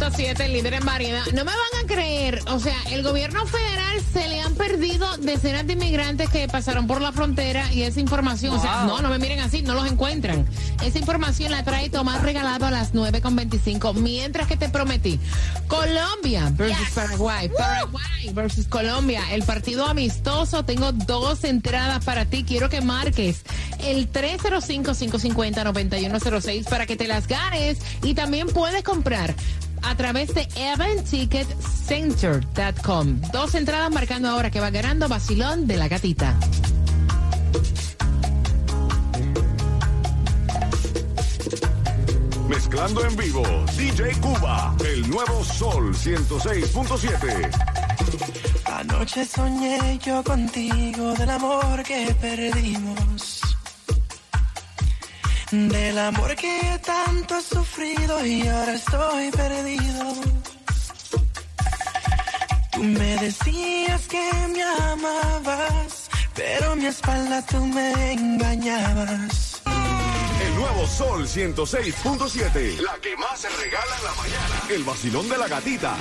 106.7, el líder en variedad. No me van a creer, o sea, el gobierno federal se le han perdido decenas de inmigrantes que pasaron por la frontera y esa información, o sea, no, no me miren así, no los encuentran. Esa información la trae Tomás Regalado a las 9.25, mientras que te prometí. Colombia versus Paraguay, Paraguay versus Colombia, el partido amistoso, tengo dos entradas para ti, quiero que marques el 305-550-9106 para que te las ganes y también puedes comprar a través de eventticketcenter.com. Dos entradas marcando ahora que va ganando Basilón de la Gatita. Mezclando en vivo, DJ Cuba, el nuevo Sol 106.7. Anoche soñé yo contigo del amor que perdimos. Del amor que tanto he sufrido y ahora estoy perdido. Tú me decías que me amabas, pero mi espalda tú me engañabas. El nuevo Sol 106.7. La que más se regala en la mañana. El vacilón de la gatita.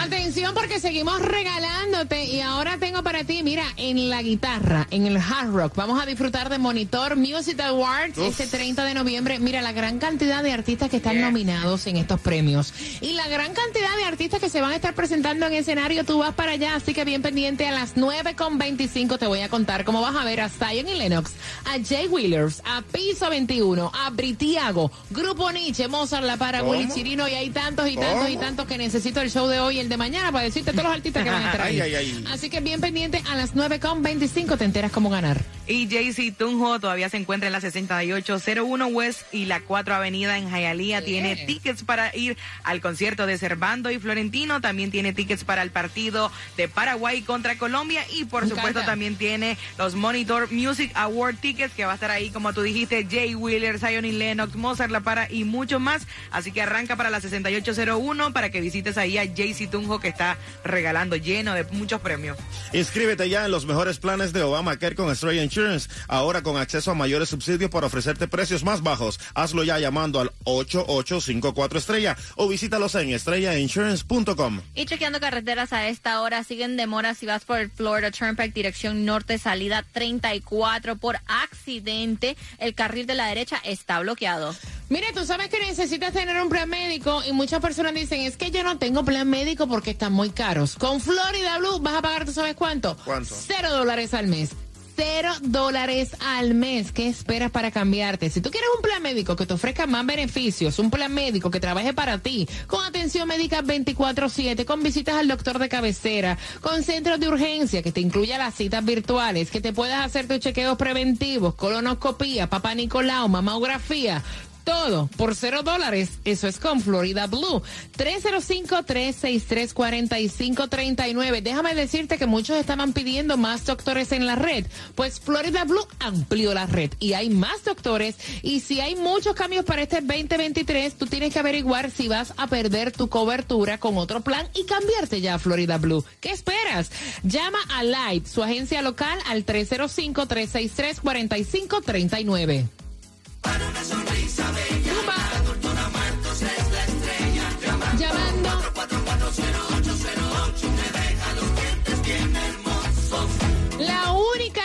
Atención porque seguimos regalándote y ahora tengo para ti, mira, en la guitarra, en el hard rock, vamos a disfrutar de Monitor Music Awards este 30 de noviembre. Mira la gran cantidad de artistas que están nominados en estos premios. Y la gran cantidad de artistas que se van a estar presentando en escenario. Tú vas para allá, así que bien pendiente a las 9.25 te voy a contar cómo vas a ver a Zion y Lennox, a Jay Wheelers, a Piso 21, a Britiago, Grupo Nietzsche, Mozart La Para, Willy Chirino. Y hay tantos y tantos y tantos que necesito el show de hoy el de mañana para decirte todos los artistas que van a estar ahí. Ay, ay, ay. Así que bien pendiente a las 9.25 te enteras cómo ganar. Y JC Tunjo todavía se encuentra en la 6801 West y la 4 Avenida en Hialeah. Tiene tickets para ir al concierto de Servando y Florentino. También tiene tickets para el partido de Paraguay contra Colombia. Y por Me supuesto encanta. también tiene los Monitor Music Award tickets que va a estar ahí, como tú dijiste, Jay Wheeler, Zion y Lennox, Mozart La Para y mucho más. Así que arranca para la 6801 para que visites ahí a JC Tunjo que está regalando lleno de muchos premios. Inscríbete ya en los mejores planes de Obamacare con Estrella Insurance. Ahora con acceso a mayores subsidios para ofrecerte precios más bajos. Hazlo ya llamando al 8854 Estrella o visítalos en estrellainsurance.com. Y chequeando carreteras a esta hora, siguen demoras si vas por el Florida Turnpike, dirección norte, salida 34. Por accidente, el carril de la derecha está bloqueado. Mire, tú sabes que necesitas tener un plan médico y muchas personas dicen, es que yo no tengo plan médico porque están muy caros. Con Florida Blue vas a pagar, ¿tú sabes cuánto? ¿Cuánto? Cero dólares al mes. Cero dólares al mes. ¿Qué esperas para cambiarte? Si tú quieres un plan médico que te ofrezca más beneficios, un plan médico que trabaje para ti, con atención médica 24-7, con visitas al doctor de cabecera, con centros de urgencia que te incluya las citas virtuales, que te puedas hacer tus chequeos preventivos, colonoscopía, papá Nicolau, mamografía, todo por cero dólares. Eso es con Florida Blue. 305-363-4539. Déjame decirte que muchos estaban pidiendo más doctores en la red. Pues Florida Blue amplió la red y hay más doctores. Y si hay muchos cambios para este 2023, tú tienes que averiguar si vas a perder tu cobertura con otro plan y cambiarte ya a Florida Blue. ¿Qué esperas? Llama a Light, su agencia local, al 305-363-4539.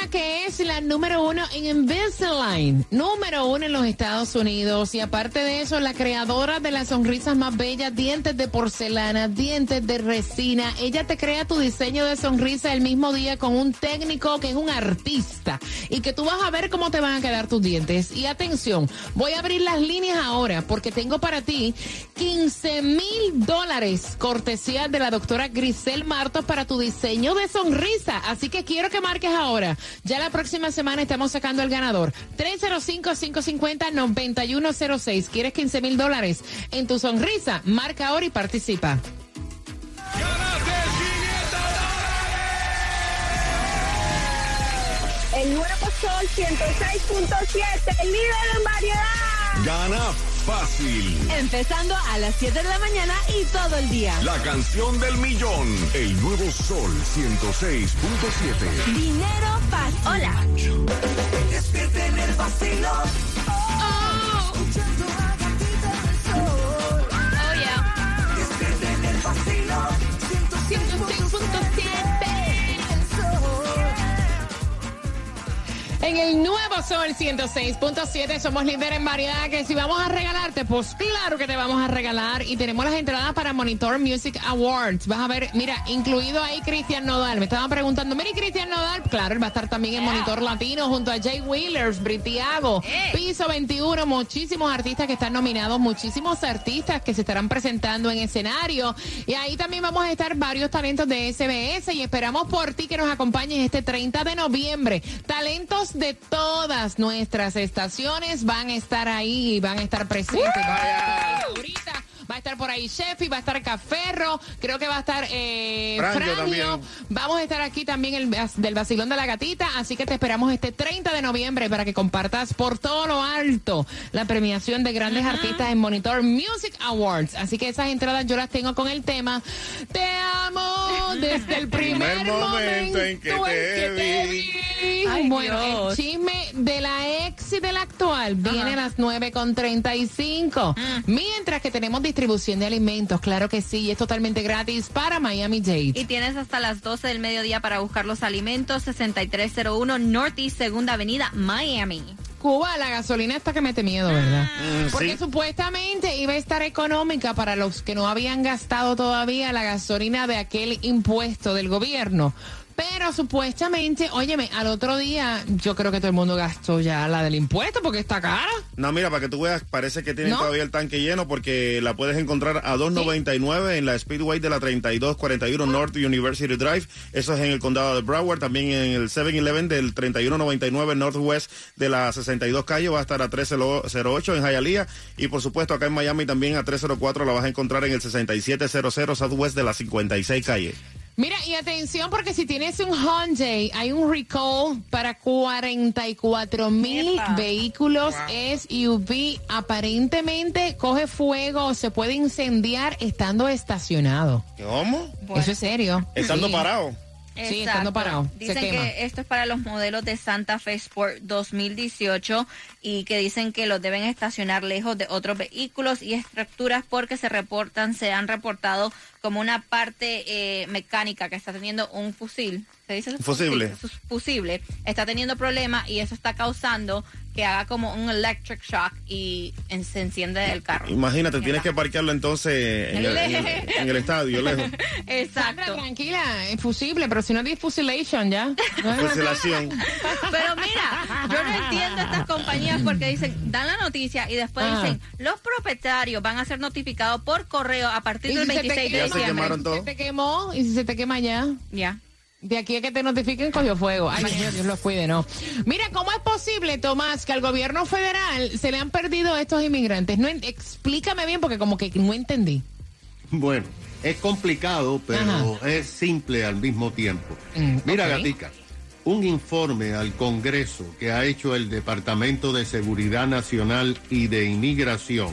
La única que es la número uno en Invisalign, número uno en los Estados Unidos. Y aparte de eso, la creadora de las sonrisas más bellas, dientes de porcelana, dientes de resina. Ella te crea tu diseño de sonrisa el mismo día con un técnico que es un artista. Y que tú vas a ver cómo te van a quedar tus dientes. Y atención, voy a abrir las líneas ahora porque tengo para ti 15 mil dólares cortesía de la doctora Grisel Martos para tu diseño de sonrisa. Así que quiero que marques ahora. Ya la próxima semana estamos sacando el ganador. 305-550-9106. ¿Quieres 15 mil dólares en tu sonrisa? Marca ahora y participa. El nuevo Sol 106.7, líder en variedad. Gana fácil. Empezando a las 7 de la mañana y todo el día. La canción del millón. El nuevo Sol 106.7. Dinero fácil. Hola. Despierta en el vacilón. En el nuevo Sol 106.7 somos líder en variedad que si vamos a regalarte, pues claro que te vamos a regalar y tenemos las entradas para Monitor Music Awards. Vas a ver, mira, incluido ahí Cristian Nodal. Me estaban preguntando, mira, ¿y Cristian Nodal, claro, él va a estar también en Monitor Latino junto a Jay Wheelers, Britiago, Piso 21, muchísimos artistas que están nominados, muchísimos artistas que se estarán presentando en escenario y ahí también vamos a estar varios talentos de SBS y esperamos por ti que nos acompañes este 30 de noviembre. Talentos de todas nuestras estaciones van a estar ahí y van a estar presentes. Va a estar Ahorita va a estar por ahí Sheffi, va a estar Caferro, creo que va a estar eh, Franjo Franjo. Vamos a estar aquí también el, del Vacilón de la Gatita, así que te esperamos este 30 de noviembre para que compartas por todo lo alto la premiación de grandes artistas en Monitor Music Awards. Así que esas entradas yo las tengo con el tema Te amo desde el primer, Primer momento en que te vi. Ay, bueno, Dios. el chisme de la ex y del actual viene a las 9 con 35. Mientras que tenemos distribución de alimentos, claro que sí, y es totalmente gratis para Miami Dade. Y tienes hasta las 12 del mediodía para buscar los alimentos. 6301 Northeast Segunda Avenida, Miami. Cuba, la gasolina está que mete miedo, ¿verdad? Mm, Porque sí. supuestamente iba a estar económica para los que no habían gastado todavía la gasolina de aquel impuesto del gobierno. Pero supuestamente, óyeme, al otro día yo creo que todo el mundo gastó ya la del impuesto porque está cara. No, mira, para que tú veas, parece que tienen ¿No? todavía el tanque lleno porque la puedes encontrar a 2.99 en la Speedway de la 3241 North University Drive. Eso es en el condado de Broward. También en el 7-Eleven del 3199 Northwest de la 62 calle va a estar a 1308 en Hialeah. Y por supuesto acá en Miami también a 304 la vas a encontrar en el 6700 Southwest de la 56 calle. Mira, y atención porque si tienes un Hyundai, hay un recall para 44 mil vehículos SUV. Aparentemente coge fuego o se puede incendiar estando estacionado. ¿Cómo? Eso es serio. Estando Sí. parado. Sí, estando parado. Se Dicen quema. que esto es para los modelos de Santa Fe Sport 2018 y que dicen que los deben estacionar lejos de otros vehículos y estructuras porque se reportan, se han reportado como una parte eh, mecánica que está teniendo un fusil. ¿Se dice eso? Fusible. Está teniendo problemas y eso está causando que haga como un electric shock y en- se enciende el carro. Imagínate, tienes que parquearlo entonces en el, en el- en el estadio, lejos. Sandra, Exacto. tranquila, es fusible, pero si no es fusilation ya. No es- Fusilación. Pero mira, yo no entiendo estas compañías porque dicen, dan la noticia y después Ajá. dicen, los propietarios van a ser notificados por correo a partir ¿Y del si se te 26 de se quemaron todo. ¿Se te quemó? ¿Y si se te quema ya? Ya. De aquí a que te notifiquen, cogió fuego. Ay, Dios, Dios los cuide, ¿no? Mira, ¿cómo es posible, Tomás, que al gobierno federal se le han perdido estos inmigrantes? No, explícame bien, porque como que no entendí. Bueno, es complicado, pero Ajá. es simple al mismo tiempo. Mm, Mira, ok. Gatica, un informe al Congreso que ha hecho el Departamento de Seguridad Nacional y de Inmigración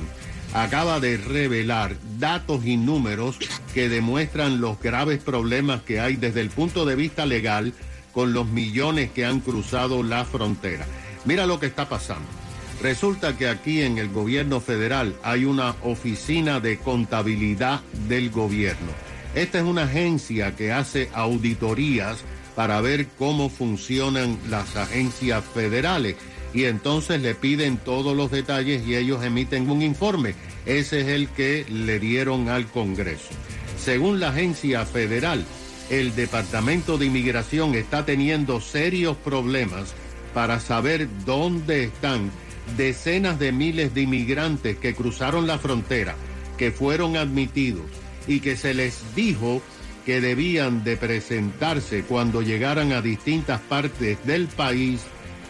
acaba de revelar datos y números que demuestran los graves problemas que hay desde el punto de vista legal con los millones que han cruzado la frontera. Mira lo que está pasando. Resulta que aquí en el gobierno federal hay una oficina de contabilidad del gobierno. Esta es una agencia que hace auditorías para ver cómo funcionan las agencias federales. Y entonces le piden todos los detalles y ellos emiten un informe. Ese es el que le dieron al Congreso. Según la agencia federal, el Departamento de Inmigración está teniendo serios problemas para saber dónde están decenas de miles de inmigrantes que cruzaron la frontera, que fueron admitidos y que se les dijo que debían de presentarse cuando llegaran a distintas partes del país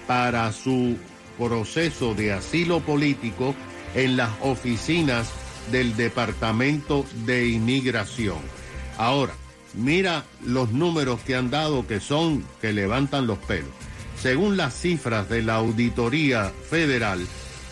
para su proceso de asilo político en las oficinas del Departamento de Inmigración. Ahora, mira los números que han dado que son que levantan los pelos. Según las cifras de la Auditoría Federal,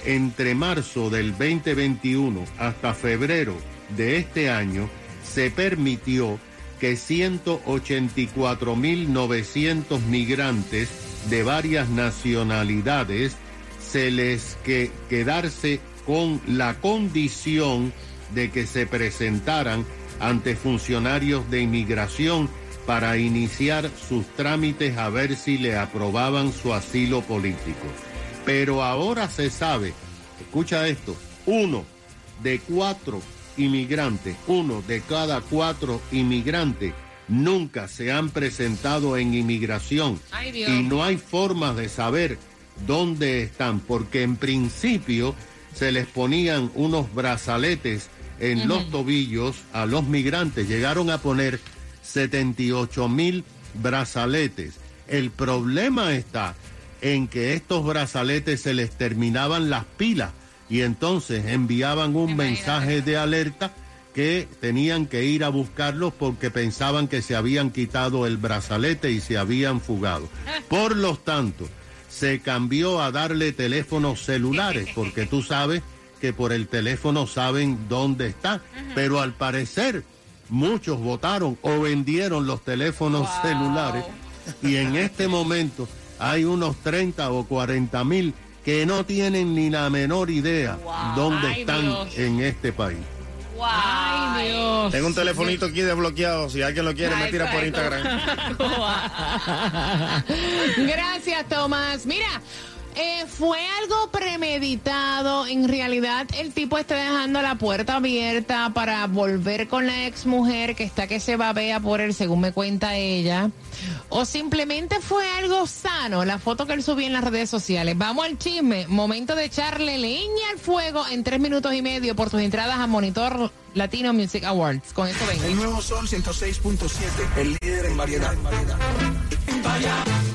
entre marzo del 2021 hasta febrero de este año se permitió que 184.900 migrantes de varias nacionalidades se les que quedarse con la condición de que se presentaran ante funcionarios de inmigración para iniciar sus trámites a ver si le aprobaban su asilo político. Pero ahora se sabe, escucha esto, uno de cuatro inmigrantes, uno de cada cuatro inmigrantes nunca se han presentado en inmigración. Ay, y no hay forma de saber dónde están, porque en principio se les ponían unos brazaletes en los tobillos a los migrantes, llegaron a poner 78 mil brazaletes. El problema está en que estos brazaletes se les terminaban las pilas y entonces enviaban un mensaje de alerta que tenían que ir a buscarlos porque pensaban que se habían quitado el brazalete y se habían fugado. Por lo tanto, se cambió a darle teléfonos celulares porque tú sabes que por el teléfono saben dónde está, pero al parecer muchos votaron o vendieron los teléfonos celulares. Y en este momento hay unos 30 o 40 mil que no tienen ni la menor idea dónde están en este país. Ay, Dios. Tengo un telefonito aquí desbloqueado. Si alguien lo quiere, me tira por. Instagram. Gracias, Tomás. Mira. Eh, fue algo premeditado. En realidad, el tipo está dejando la puerta abierta para volver con la ex mujer que está que se babea por él, según me cuenta ella. O simplemente fue algo sano, la foto que él subió en las redes sociales. Vamos al chisme. Momento de echarle leña al fuego en tres minutos y medio por tus entradas a Monitor Latino Music Awards. Con eso vengo. El nuevo Sol 106.7, el líder en variedad. En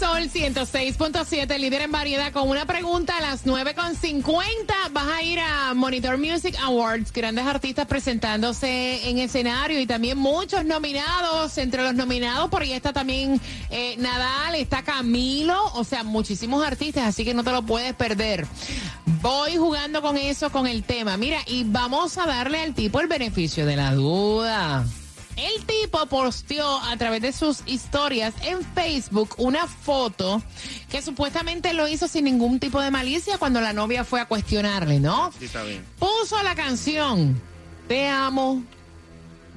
Sol 106.7, líder en variedad, con una pregunta a las 9.50. Vas a ir a Monitor Music Awards, grandes artistas presentándose en escenario y también muchos nominados. Entre los nominados, por ahí está también eh, Nadal, está Camilo, o sea, muchísimos artistas, así que no te lo puedes perder. Voy jugando con eso, con el tema. Mira, y vamos a darle al tipo el beneficio de la duda. El tipo posteó a través de sus historias en Facebook una foto que supuestamente lo hizo sin ningún tipo de malicia cuando la novia fue a cuestionarle, ¿no? Sí, está bien. Puso la canción Te amo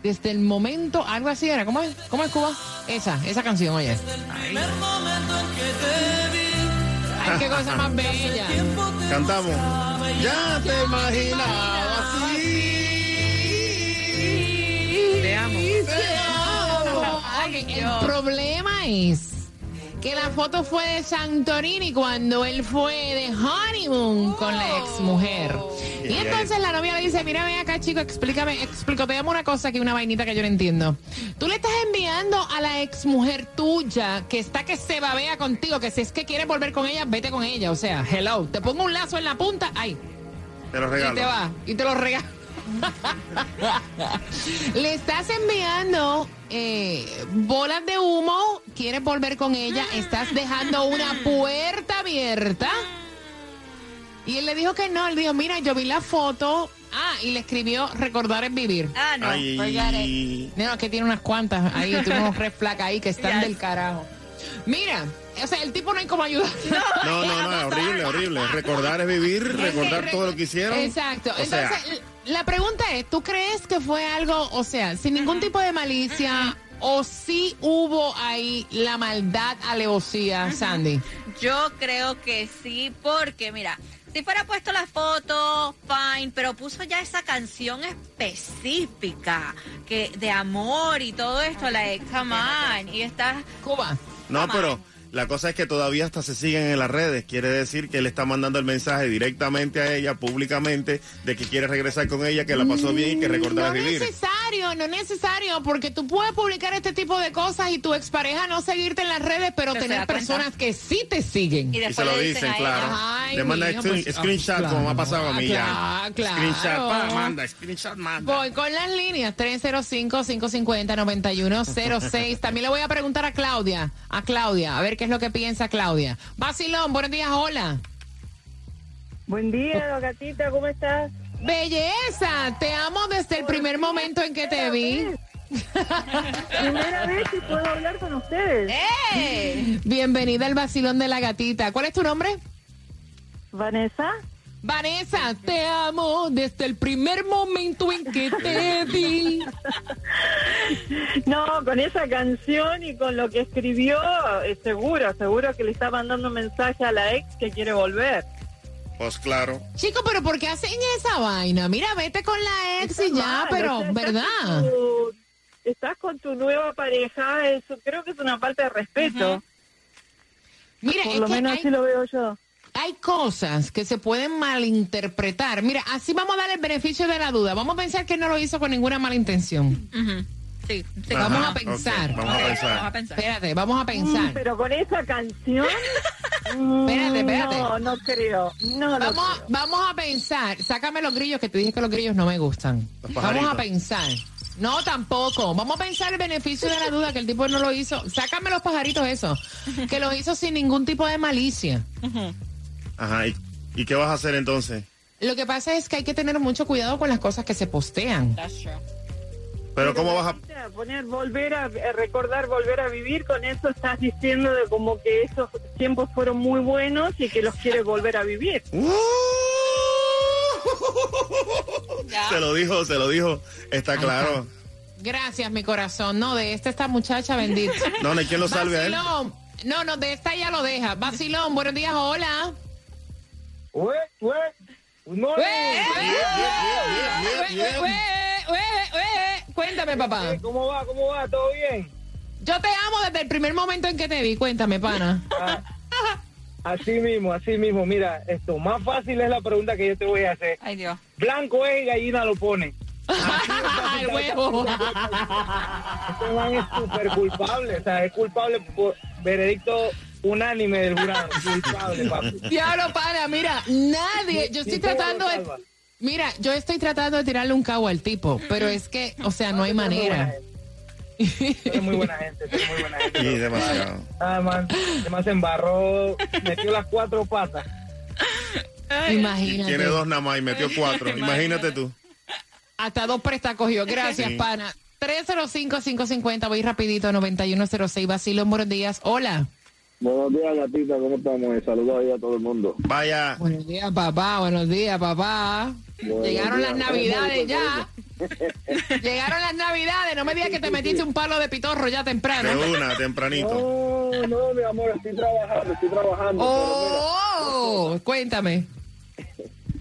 desde el momento, algo así era, ¿cómo es? ¿Cómo es Cuba? Esa, esa canción, oye. Ay, qué cosa más bella. Cantamos. Ya te imaginaba así. El problema es que la foto fue de Santorini cuando él fue de honeymoon con la ex mujer. Y entonces la novia le dice, mira, ven acá, chico, explícame, explícame una cosa que una vainita que yo no entiendo. Tú le estás enviando a la ex mujer tuya que está que se babea contigo, que si es que quieres volver con ella, vete con ella. O sea, hello, te pongo un lazo en la punta, ay, Te lo y te regalo. va, y te lo regalo. Le estás enviando eh, bolas de humo, quieres volver con ella, estás dejando una puerta abierta. Y él le dijo que no, él dijo, mira, yo vi la foto. Ah, y le escribió recordar es vivir. Ah, no, Ay. it. No, que tiene unas cuantas ahí, tiene unos red ahí que están Yes. del carajo. Mira, o sea, el tipo no hay como ayudar. No, no, no, horrible, horrible. Recordar es vivir, recordar todo lo que hicieron. Exacto. O sea, Entonces, la pregunta es, ¿tú crees que fue algo, o sea, sin ningún tipo de malicia, o sí hubo ahí la maldad alevosía, Sandy? Yo creo que sí, porque mira, si fuera puesto la foto, fine, pero puso ya esa canción específica que de amor y todo esto, la de Come On, y está Cuba. no, pero on. La cosa es que todavía hasta se siguen en las redes. Quiere decir que él está mandando el mensaje directamente a ella, públicamente, de que quiere regresar con ella, que la pasó bien y que recordar No es vivir. necesario, no necesario, porque tú puedes publicar este tipo de cosas y tu expareja no seguirte en las redes, pero tener personas que sí te siguen. y Y se después lo le dicen, a claro. ella, Ay, Le manda screen- pues, screenshot, ah, como me ha pasado a mí ya. claro, claro. Screenshot, pa, manda, screenshot, manda. Voy con las líneas 305-550-9106. También le voy a preguntar a Claudia, a Claudia, a ver qué es lo que piensa Claudia. Basilón, buenos días, hola. Buen día, gatita, ¿cómo estás? Belleza, te amo desde el primer momento en que te vi. Primera vez que puedo hablar con ustedes. ¡Eh! Bienvenida al Basilón de la Gatita. ¿Cuál es tu nombre? Vanessa, Vanessa, te amo desde el primer momento en que te vi. no, con esa canción y con lo que escribió, eh, seguro, seguro que le está mandando un mensaje a la ex que quiere volver. Pues claro. Chico, pero ¿por qué hacen esa vaina? Mira, vete con la ex y ya, pero, o sea, estás ¿verdad? con tu- Estás con tu nueva pareja, eso creo que es una falta de respeto. Mira, Por es lo que menos hay, así lo veo yo. Hay cosas que se pueden malinterpretar. Mira, así vamos a dar el beneficio de la duda. Vamos a pensar que no lo hizo con ninguna mala intención. Ujú. Sí, sí. Ajá, Vamos a pensar. vamos a Vamos pensar. a pensar. Espérate, vamos a Mm, pensar. pero con esa canción. mm, Espérate, espérate. No, no creo. No, no Vamos, a- creo. vamos a pensar. Sácame los grillos que te dije que los grillos no me gustan. Los Vamos a pensar. No, tampoco. Vamos a pensar el beneficio de la duda que el tipo no lo hizo. Sácame los pajaritos eso. Que lo hizo sin ningún tipo de malicia. Ajá, ¿y, y qué vas a hacer entonces? Lo que pasa es que hay que tener mucho cuidado con las cosas que se postean. That's true. Pero ¿cómo vas a...? Poner, volver a, a recordar, volver a vivir, con eso estás diciendo de como que esos tiempos fueron muy buenos y que los quieres volver a vivir. Ya. Se lo dijo, se lo dijo. Está claro. Gracias, mi corazón. No, de esta esta muchacha bendita. No, hay quien lo salve a él. No, no, de esta ya lo deja. Vacilón, buenos días, hola. Ué, ué, no. Cuéntame, papá. ¿Cómo va? ¿Cómo va? ¿Todo bien? Yo te amo desde el primer momento en que te vi. Cuéntame, pana. Ah, así mismo, así mismo. Mira, esto, más fácil es la pregunta que yo te voy a hacer. Ay, Dios. Blanco es y gallina lo pone. El huevo. Este man es súper culpable, o sea, es culpable por veredicto unánime del jurado. Culpable, papi. Diablo, pana, mira, nadie. Yo estoy tratando de. Mira, yo estoy tratando de tirarle un cabo al tipo, pero es que, o sea, no hay manera. eres muy buena gente, eres muy buena gente. Sí, demasiado. Ah, man, además se embarró, metió las cuatro patas. Imagínate. Tiene dos nada más y metió cuatro. Imagínate tú. Hasta dos prestas cogió. Gracias, Sí. pana. 305-550, voy rapidito, 9106, Basilón, buenos días. Hola. Buenos días, gatita, ¿cómo estamos? Saludos ahí a todo el mundo. Vaya. Buenos días, papá, buenos días, papá. Buenos Llegaron días. las navidades ya. Llegaron las navidades, no me digas que te metiste un palo de pitorro ya temprano. De una, tempranito. No, no, mi amor, estoy trabajando, estoy trabajando. Oh, cuéntame. pero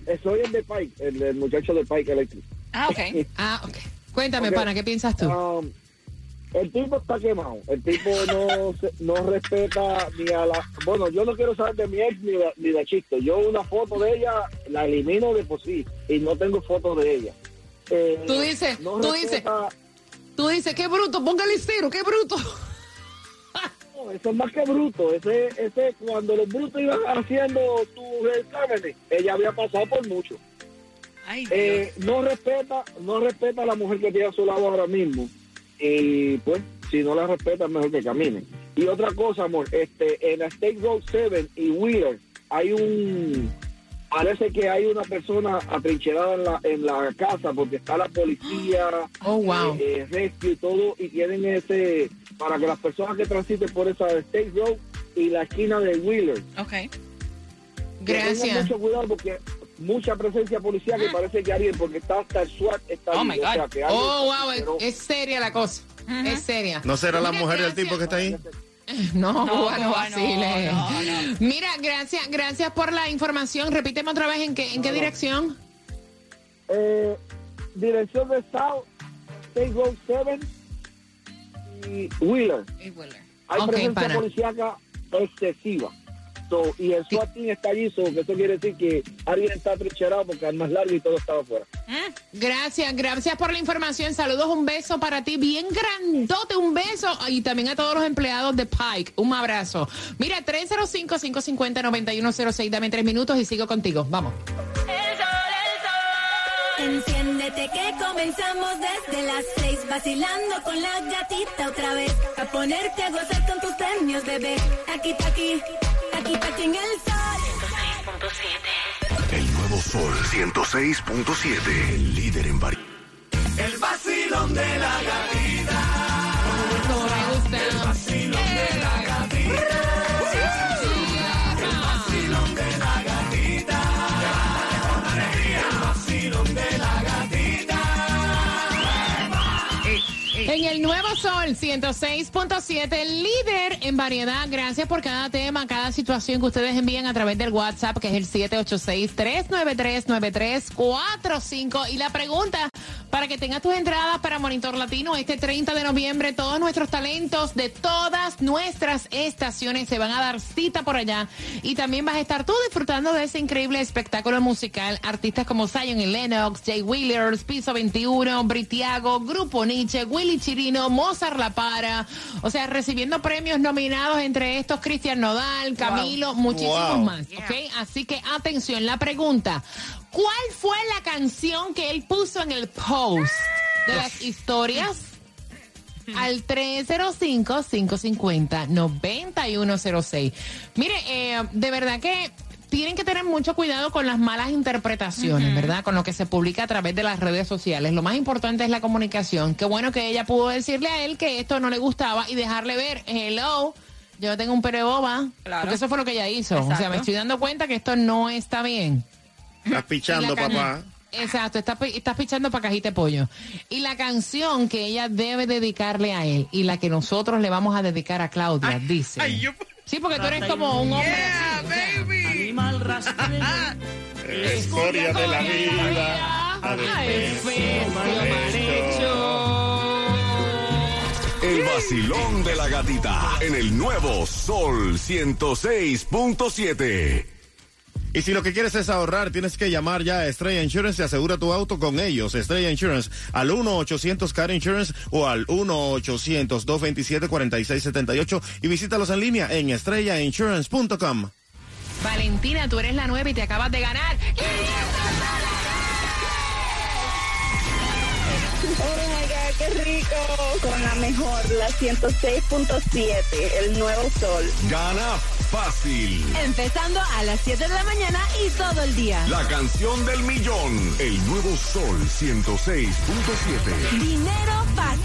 mira, soy el de Pike, el, del muchacho de Pike Electric. Ah, ok. Ah, ok. Cuéntame, pana, ¿qué piensas tú? Um, el tipo está quemado. El tipo no no respeta ni a la. Bueno, yo no quiero saber de mi ex ni de, ni de Chisto. Yo una foto de ella la elimino de por sí y no tengo foto de ella. Eh, Tú dices, no tú dices, tú dices, qué bruto, póngale cero, qué bruto. No, eso es más que bruto. Ese, ese, cuando los brutos iban haciendo tus exámenes, ella había pasado por mucho. Ay, Dios. Eh, no respeta, no respeta a la mujer que tiene a su lado ahora mismo. Y pues, si no la respeta, es mejor que camine. Y otra cosa, amor, este, en la State Road 7 y Wheeler hay un parece que hay una persona atrincherada en la, en la casa porque está la policía, Oh, wow. eh, eh, rescue y todo, y tienen ese, para que las personas que transiten por esa State Road y la esquina de Wheeler. Ok. Gracias. mucho cuidado porque mucha presencia policial que parece que alguien, porque está hasta el SWAT, está Oh, my o sea, God. Oh, wow, es, seria la cosa. Es seria. ¿No será la mujer del tipo que está ahí? No, No, Cuba, no Cuba, vacile. no, no, no. Mira, gracias, gracias por la información. Repíteme otra vez en qué, en qué dirección. Eh, dirección de South, State Road 7 y Wheeler. Hay Ok, presencia policíaca excesiva. So, y el SWAT team está allí, so, que eso quiere decir que alguien está atrincherado porque es más largo y todo estaba afuera. Gracias, gracias por la información. Saludos, un beso para ti, bien grandote, un beso. Y también a todos los empleados de Pike, un abrazo. Mira, 305-550-9106, dame tres minutos y sigo contigo. Vamos. Enciéndete que comenzamos desde las seis vacilando con la gatita otra vez a ponerte a gozar con tus premios bebé aquí aquí aquí aquí en el sol El nuevo Sol 106.7. El líder en variedad. El vacilón de la gatita. En el Nuevo Sol 106.7, líder en variedad. Gracias por cada tema, cada situación que ustedes envían a través del WhatsApp, que es el 786-393-9345. Y la pregunta, para que tengas tus entradas para Monitor Latino este 30 de noviembre, todos nuestros talentos de todas nuestras estaciones se van a dar cita por allá. Y también vas a estar tú disfrutando de ese increíble espectáculo musical. Artistas como Zion y Lennox, Jay Wheelers, Piso 21, Britiago, Grupo Nietzsche, Willy Chirino, Mozart La Para. O sea, recibiendo premios nominados entre estos Cristian Nodal, Camilo, muchísimos Wow. más. ¿ok? Así que atención, la pregunta. ¿Cuál fue la canción que él puso en el post de las historias? Al 305-550-9106. Mire, eh, de verdad que tienen que tener mucho cuidado con las malas interpretaciones, ¿verdad? Con lo que se publica a través de las redes sociales. Lo más importante es la comunicación. Qué bueno que ella pudo decirle a él que esto no le gustaba y dejarle ver, hello, yo tengo un pere boba. Claro. Porque eso fue lo que ella hizo. O sea, me estoy dando cuenta que esto no está bien. Estás pichando, papá. Exacto, estás, estás pichando para cajita de pollo. Y la canción que ella debe dedicarle a él y la que nosotros le vamos a dedicar a Claudia, dice. Sí, porque tú eres como un hombre. así, o sea, Animal rastrero. La historia de la vida. Ay, hecho. El vacilón de la gatita. En el nuevo Sol 106.7. Y si lo que quieres es ahorrar, tienes que llamar ya a Estrella Insurance y asegura tu auto con ellos. Estrella Insurance al 1-800-CAR Insurance o al 1-800-227-4678 y visítalos en línea en estrellainsurance.com. Valentina, tú eres la nueva y te acabas de ganar. Oh my God, qué rico. Con la mejor, la 106.7, el nuevo sol. Gana fácil. empezando a las 7 de la mañana y todo el día La canción del millón. El nuevo Sol 106.7. dinero fácil